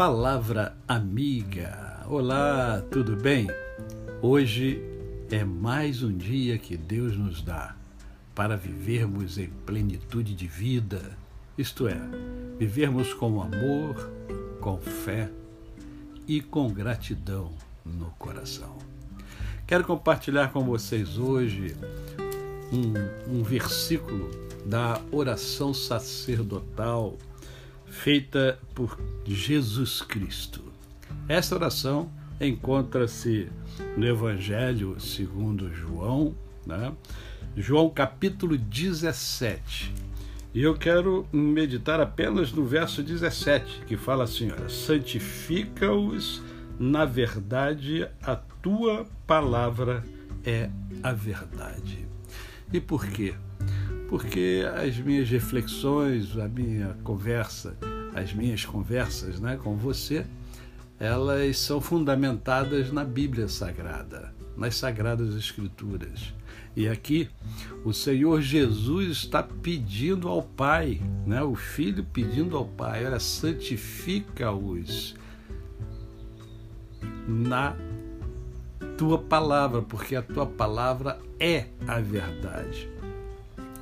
Palavra Amiga. Olá, tudo bem? Hoje é mais um dia que Deus nos dá para vivermos em plenitude de vida, isto é, vivermos com amor, com fé e com gratidão no coração. Quero compartilhar com vocês hoje um, um versículo da oração sacerdotal feita por Jesus Cristo. Esta oração encontra-se no Evangelho segundo João, né? João capítulo 17. E eu quero meditar apenas no verso 17, que fala assim: santifica-os na verdade, a tua palavra é a verdade. E por quê? Porque as minhas reflexões, a minha conversa, as minhas conversas né, com você, elas são fundamentadas na Bíblia Sagrada, nas Sagradas Escrituras. E aqui o Senhor Jesus está pedindo ao Pai, né, o Filho pedindo ao Pai, olha, santifica-os na tua palavra, porque a tua palavra é a verdade.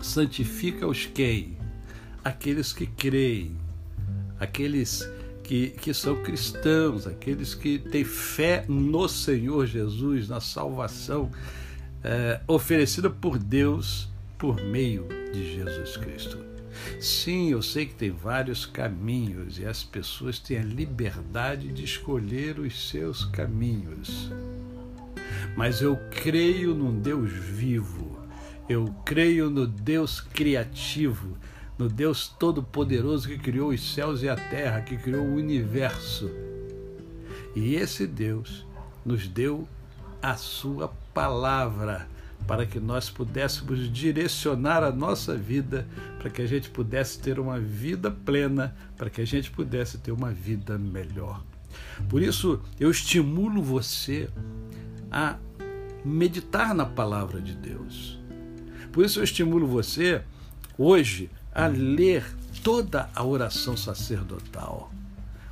Santifica os quem? Aqueles que creem, aqueles que, que são cristãos, aqueles que têm fé no Senhor Jesus, na salvação é, oferecida por Deus por meio de Jesus Cristo. Sim, eu sei que tem vários caminhos e as pessoas têm a liberdade de escolher os seus caminhos. Mas eu creio num Deus vivo, eu creio no Deus criativo, no Deus Todo-Poderoso que criou os céus e a terra, que criou o universo. E esse Deus nos deu a Sua palavra para que nós pudéssemos direcionar a nossa vida, para que a gente pudesse ter uma vida plena, para que a gente pudesse ter uma vida melhor. Por isso, eu estimulo você a meditar na palavra de Deus. Por isso, eu estimulo você hoje a ler toda a oração sacerdotal,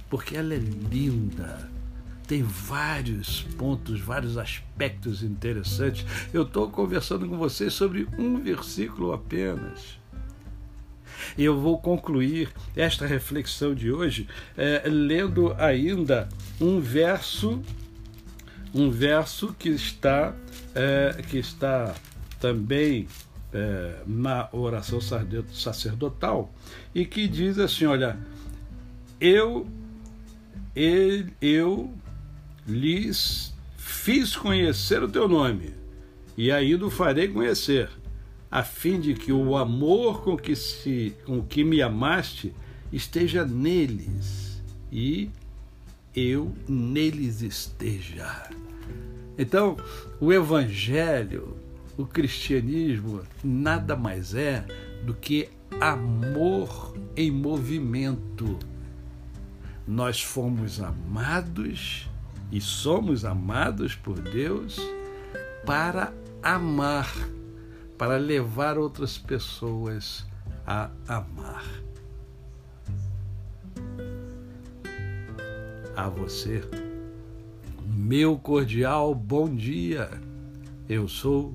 porque ela é linda tem vários pontos, vários aspectos interessantes. Eu estou conversando com vocês sobre um versículo apenas. E eu vou concluir esta reflexão de hoje é, lendo ainda um verso, um verso que está, é, que está também é, na oração sacerdotal e que diz assim: olha, eu, ele, eu lhes fiz conhecer o teu nome, e ainda o farei conhecer, a fim de que o amor com que, se, com que me amaste esteja neles e eu neles esteja. Então, o Evangelho, o cristianismo, nada mais é do que amor em movimento. Nós fomos amados e somos amados por Deus para amar, para levar outras pessoas a amar. A você, meu cordial bom dia. Eu sou